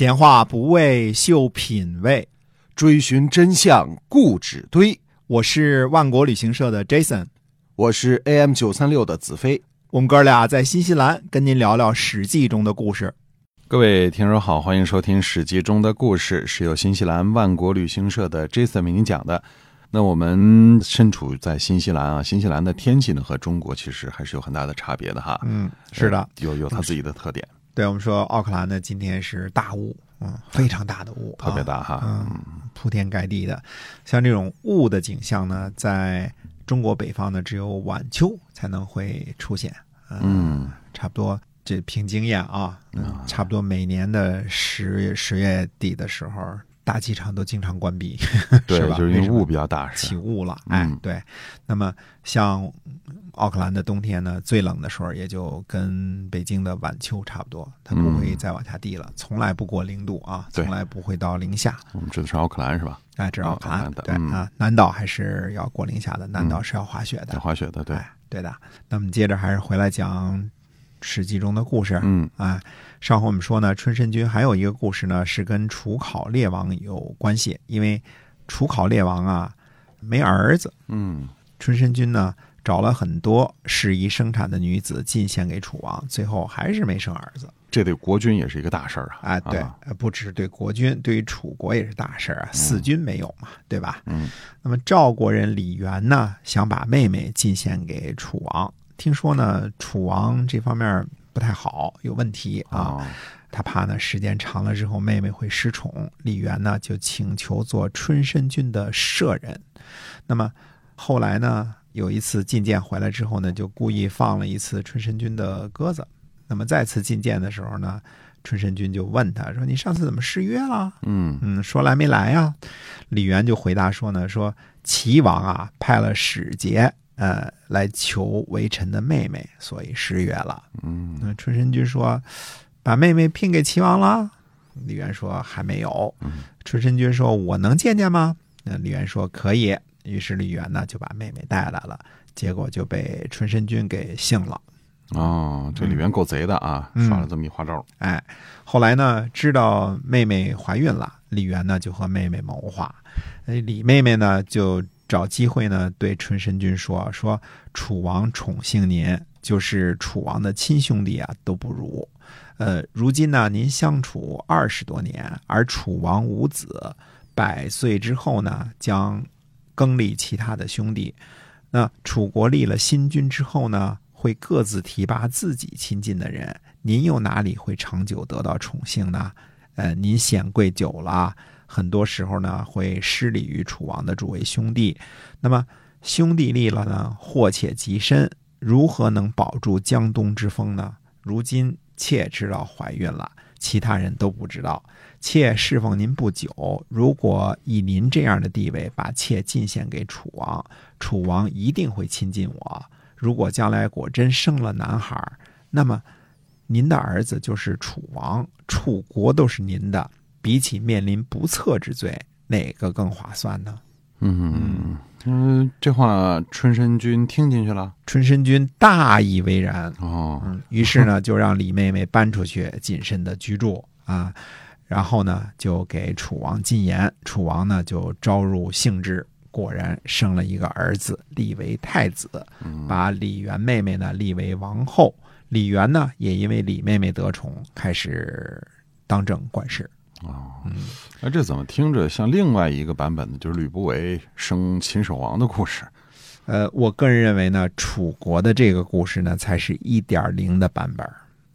闲话不为秀品味，追寻真相固执堆。我是万国旅行社的 Jason，我是 AM 九三六的子飞。我们哥俩在新西兰跟您聊聊《史记》中的故事。各位听众好，欢迎收听《史记》中的故事，是由新西兰万国旅行社的 Jason 为您讲的。那我们身处在新西兰啊，新西兰的天气呢和中国其实还是有很大的差别的哈。嗯，是的，有有它自己的特点。对我们说，奥克兰呢今天是大雾，嗯，非常大的雾，特别大哈，嗯，铺天盖地的。像这种雾的景象呢，在中国北方呢，只有晚秋才能会出现。嗯，差不多，这凭经验啊，嗯差不多每年的十月十月底的时候。大机场都经常关闭，对，吧？就是因为雾比较大，起雾了。哎，对。那么像奥克兰的冬天呢，最冷的时候也就跟北京的晚秋差不多，它不会再往下低了，从来不过零度啊，从来不会到零下。我们指的是奥克兰是吧？哎，这是奥克兰的。对啊，南岛还是要过零下的，南岛是要滑雪的，滑雪的，对，对的。那么接着还是回来讲。史记中的故事，嗯。啊，上回我们说呢，春申君还有一个故事呢，是跟楚考烈王有关系，因为楚考烈王啊没儿子，嗯，春申君呢找了很多适宜生产的女子进献给楚王，最后还是没生儿子，这对国君也是一个大事儿啊，哎，对，不只是对国君，对于楚国也是大事儿啊，四君没有嘛，对吧？嗯，那么赵国人李元呢，想把妹妹进献给楚王。听说呢，楚王这方面不太好，有问题啊。他怕呢，时间长了之后妹妹会失宠。李渊呢就请求做春申君的舍人。那么后来呢，有一次觐见回来之后呢，就故意放了一次春申君的鸽子。那么再次觐见的时候呢，春申君就问他说：“你上次怎么失约了？”嗯嗯，说来没来呀？李渊就回答说呢：“说齐王啊派了使节。”呃，来求微臣的妹妹，所以失约了。嗯，那春申君说：“把妹妹聘给齐王了。”李渊说：“还没有。”春申君说：“我能见见吗？”那李渊说：“可以。”于是李渊呢就把妹妹带来了，结果就被春申君给性了。哦，这李渊够贼的啊，耍了这么一花招。哎，后来呢，知道妹妹怀孕了，李渊呢就和妹妹谋划。李妹妹呢就。找机会呢，对春申君说：“说楚王宠幸您，就是楚王的亲兄弟啊都不如。呃，如今呢，您相处二十多年，而楚王无子，百岁之后呢，将更立其他的兄弟。那楚国立了新君之后呢，会各自提拔自己亲近的人，您又哪里会长久得到宠幸呢？呃，您显贵久了。”很多时候呢，会失礼于楚王的诸位兄弟。那么兄弟立了呢，祸且极深，如何能保住江东之风呢？如今妾知道怀孕了，其他人都不知道。妾侍奉您不久，如果以您这样的地位把妾进献给楚王，楚王一定会亲近我。如果将来果真生了男孩，那么您的儿子就是楚王，楚国都是您的。比起面临不测之罪，哪个更划算呢？嗯嗯，这话春申君听进去了。春申君大以为然哦，于是呢，就让李妹妹搬出去谨慎的居住啊，然后呢，就给楚王进言。楚王呢，就招入兴之，果然生了一个儿子，立为太子，把李元妹妹呢立为王后。李元呢，也因为李妹妹得宠，开始当政管事。哦，那这怎么听着像另外一个版本的，就是吕不韦生秦始皇的故事？呃，我个人认为呢，楚国的这个故事呢，才是一点零的版本，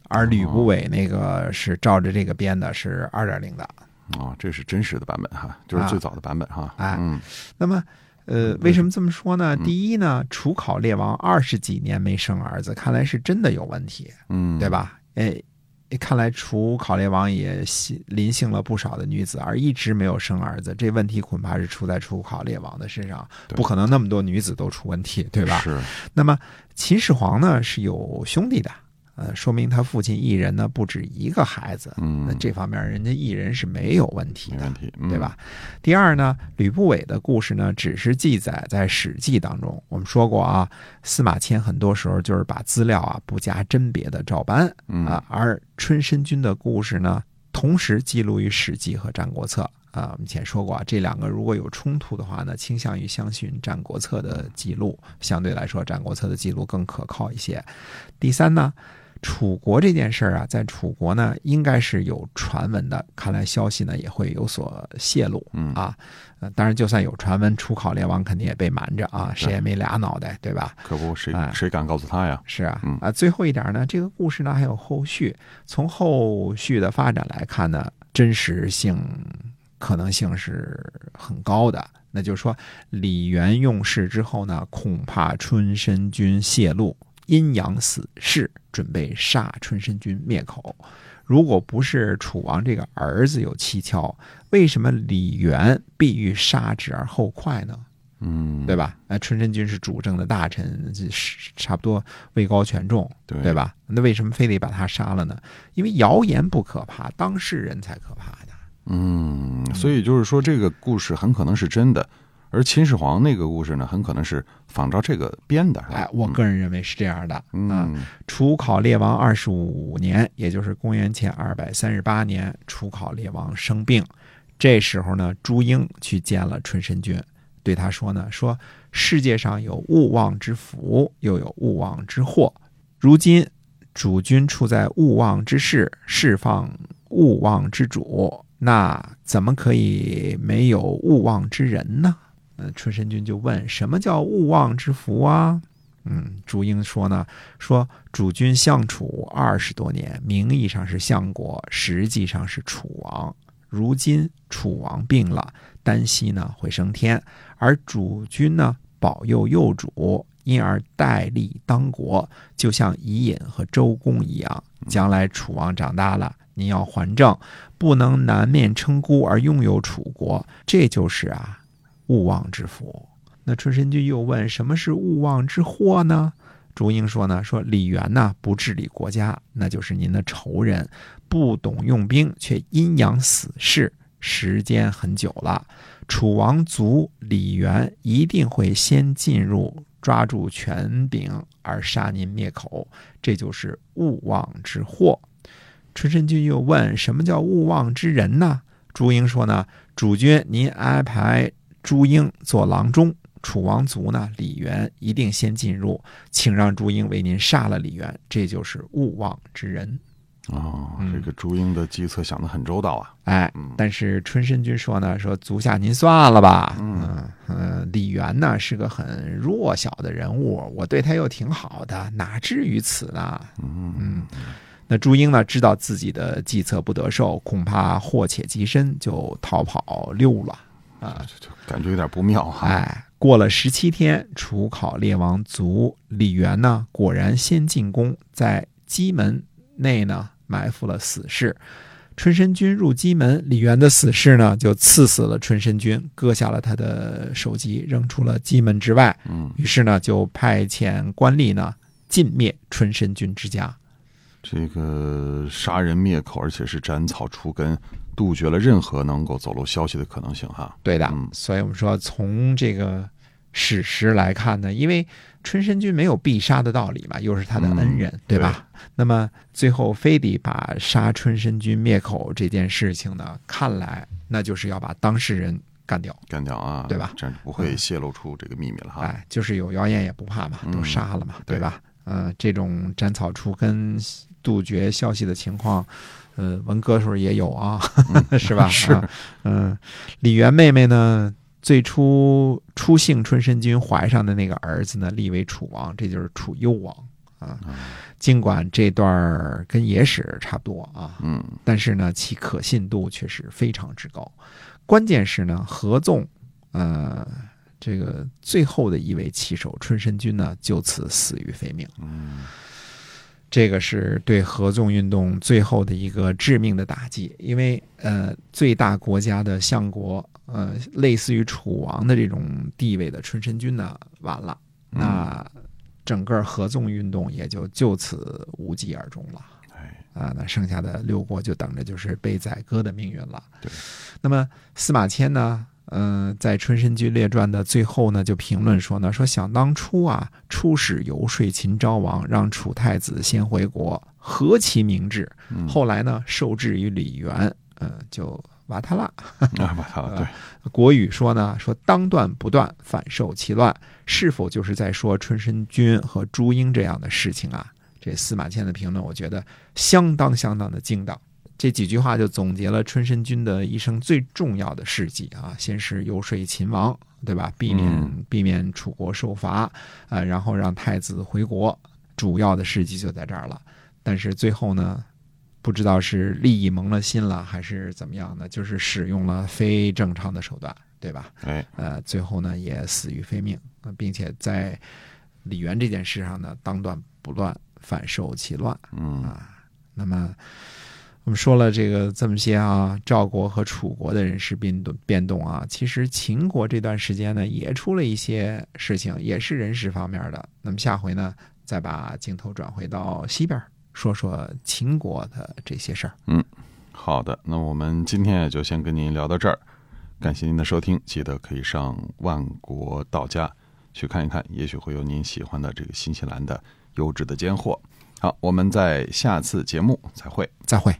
而吕不韦那个是照着这个编的，是二点零的。哦，这是真实的版本哈，就是最早的版本哈。哎，嗯，那么，呃，为什么这么说呢？第一呢，楚考烈王二十几年没生儿子，看来是真的有问题，嗯，对吧？哎。看来楚考烈王也临幸了不少的女子，而一直没有生儿子。这问题恐怕是出在楚考烈王的身上，不可能那么多女子都出问题，对吧？是。那么秦始皇呢是有兄弟的。呃，说明他父亲一人呢不止一个孩子，嗯，那这方面人家一人是没有问题的，对吧？第二呢，吕不韦的故事呢只是记载在《史记》当中。我们说过啊，司马迁很多时候就是把资料啊不加甄别的照搬，啊，而春申君的故事呢同时记录于《史记》和《战国策》啊。我们以前说过啊，这两个如果有冲突的话呢，倾向于相信《战国策》的记录，相对来说，《战国策》的记录更可靠一些。第三呢，楚国这件事儿啊，在楚国呢应该是有传闻的，看来消息呢也会有所泄露嗯啊。呃，当然，就算有传闻，楚考烈王肯定也被瞒着啊，谁也没俩脑袋，对吧？可不，谁哎谁敢告诉他呀？是啊嗯，啊，最后一点呢，这个故事呢还有后续，从后续的发展来看呢，真实性可能性是很高的。那就是说，李元用事之后呢，恐怕春申君泄露，阴阳死士，准备杀春申君灭口。如果不是楚王这个儿子有蹊跷，为什么李元必欲杀之而后快呢？嗯，对吧？那，春申君是主政的大臣，差不多位高权重，对对？吧？那为什么非得把他杀了呢？因为谣言不可怕，当事人才可怕的。嗯，所以就是说，这个故事很可能是真的，而秦始皇那个故事呢，很可能是仿照这个编的，哎，我个人认为是这样的啊。嗯楚考烈王二十五年，也就是公元前二百三十八年，楚考烈王生病，这时候呢，朱英去见了春申君，对他说呢，说世界上有勿忘之福，又有勿忘之祸。如今主君处在勿忘之事，释放勿忘之主，那怎么可以没有勿忘之人呢？呃，春申君就问：什么叫勿忘之福啊？嗯，朱英说呢，说主君相楚二十多年，名义上是相国，实际上是楚王。如今楚王病了，担心呢会升天，而主君呢保佑幼主，因而代立当国，就像伊尹和周公一样。将来楚王长大了，您要还政，不能南面称孤而拥有楚国，这就是啊勿忘之福。那春申君又问：“什么是勿忘之祸呢？”朱英说呢：“说李元呢不治理国家，那就是您的仇人，不懂用兵，却阴阳死士，时间很久了。楚王族李元一定会先进入，抓住权柄而杀您灭口，这就是勿忘之祸。”春申君又问：“什么叫勿忘之人呢？”朱英说呢：“主君，您安排朱英做郎中。”楚王族呢，李元一定先进入，请让朱英为您杀了李元，这就是勿忘之人。哦，嗯这个朱英的计策想得很周到啊。哎嗯，但是春申君说呢，说足下您算了吧，嗯呃李元呢是个很弱小的人物，我对他又挺好的，哪至于此呢？嗯嗯，那朱英呢知道自己的计策不得手，恐怕祸且及身，就逃跑溜了啊。就感觉有点不妙哈。哎，过了十七天，楚考烈王卒李元呢，果然先进宫，在鸡门内呢埋伏了死士。春申君入鸡门，李元的死士呢就刺死了春申君，割下了他的首级，扔出了鸡门之外。嗯，于是呢，就派遣官吏呢尽灭春申君之家。这个杀人灭口，而且是斩草除根，杜绝了任何能够走漏消息的可能性哈。对的，嗯所以我们说从这个史实来看呢，因为春申君没有必杀的道理嘛，又是他的恩人，对吧？那么最后非得把杀春申君灭口这件事情呢，看来那就是要把当事人干掉。干掉啊，对吧这不会泄露出这个秘密了哈。哎，就是有谣言也不怕嘛，嗯都杀了嘛，对对吧？呃，这种斩草除根、杜绝消息的情况，呃，文革时候也有啊，是吧？是啊嗯、李元妹妹呢，最初初幸春申君怀上的那个儿子呢，立为楚王，这就是楚幽王啊。尽管这段儿跟野史差不多啊，嗯但是呢，其可信度却是非常之高。关键是呢，合纵，呃，这个最后的一位棋手春申君呢，就此死于非命。嗯这个是对合纵运动最后的一个致命的打击，因为呃，最大国家的相国，呃，类似于楚王的这种地位的春申君呢，完了，嗯那整个合纵运动也就就此无疾而终了。哎，啊，那剩下的六国就等着就是被宰割的命运了。对，那么司马迁呢，嗯、在《春申君列传》的最后呢，就评论说呢，说想当初啊，出使游说秦昭王，让楚太子先回国，何其明智！嗯后来呢，受制于李元，呃，就瓦他了。啊，把它 对，国语说呢，说当断不断，反受其乱，是否就是在说春申君和朱英这样的事情啊？这司马迁的评论，我觉得相当相当的精当。这几句话就总结了春申君的一生最重要的事迹啊，先是游说秦王，对吧？避免、嗯避免楚国受罚，啊，然后让太子回国，主要的事迹就在这儿了。但是最后呢，不知道是利益蒙了心了，还是怎么样呢，就是使用了非正常的手段，对吧？哎，呃，最后呢也死于非命，呃并且在李元这件事上呢，当断不断，反受其乱。嗯那么我们说了这个这么些啊，赵国和楚国的人事变动变动啊，其实秦国这段时间呢也出了一些事情，也是人事方面的。那么下回呢，再把镜头转回到西边，说说秦国的这些事儿。嗯好的，那我们今天也就先跟您聊到这儿，感谢您的收听，记得可以上万国道家去看一看，也许会有您喜欢的这个新西兰的优质的尖货。好，我们在下次节目再会。再会。